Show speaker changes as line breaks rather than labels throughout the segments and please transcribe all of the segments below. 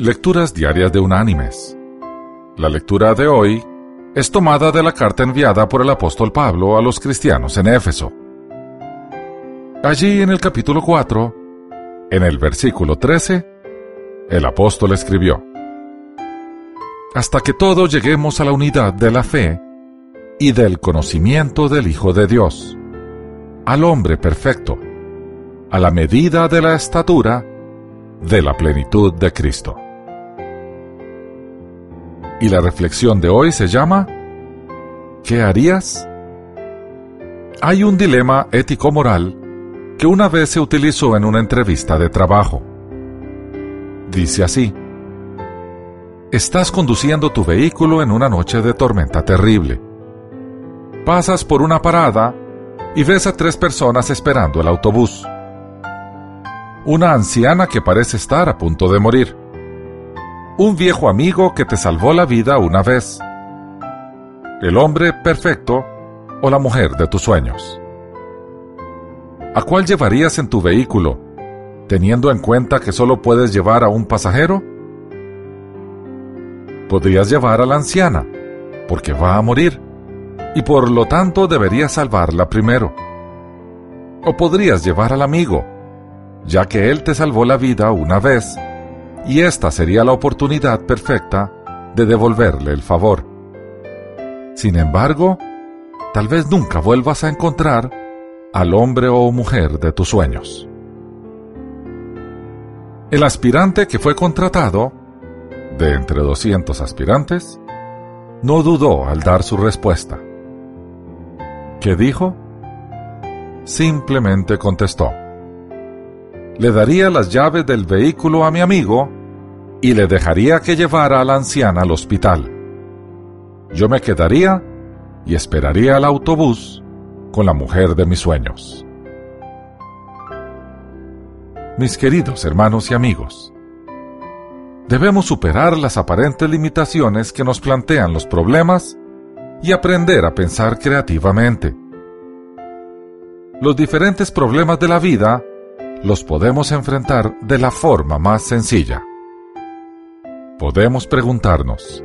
Lecturas Diarias de Unánimes. La lectura de hoy es tomada de la carta enviada por el apóstol Pablo a los cristianos en Éfeso. Allí en el capítulo 4, en el versículo 13, el apóstol escribió, Hasta que todos lleguemos a la unidad de la fe y del conocimiento del Hijo de Dios, al hombre perfecto, a la medida de la estatura de la plenitud de Cristo. Y la reflexión de hoy se llama ¿Qué harías? Hay un dilema ético-moral que una vez se utilizó en una entrevista de trabajo. Dice así, Estás conduciendo tu vehículo en una noche de tormenta terrible. Pasas por una parada y ves a tres personas esperando el autobús. Una anciana que parece estar a punto de morir un viejo amigo que te salvó la vida una vez, el hombre perfecto o la mujer de tus sueños. ¿A cuál llevarías en tu vehículo, teniendo en cuenta que solo puedes llevar a un pasajero? Podrías llevar a la anciana, porque va a morir, y por lo tanto deberías salvarla primero. O podrías llevar al amigo, ya que él te salvó la vida una vez y esta sería la oportunidad perfecta de devolverle el favor. Sin embargo, tal vez nunca vuelvas a encontrar al hombre o mujer de tus sueños. El aspirante que fue contratado, de entre 200 aspirantes, no dudó al dar su respuesta. ¿Qué dijo? Simplemente contestó. Le daría las llaves del vehículo a mi amigo y le dejaría que llevara a la anciana al hospital. Yo me quedaría y esperaría al autobús con la mujer de mis sueños. Mis queridos hermanos y amigos, debemos superar las aparentes limitaciones que nos plantean los problemas y aprender a pensar creativamente. Los diferentes problemas de la vida los podemos enfrentar de la forma más sencilla podemos preguntarnos,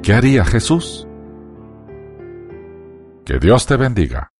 ¿qué haría Jesús? Que Dios te bendiga.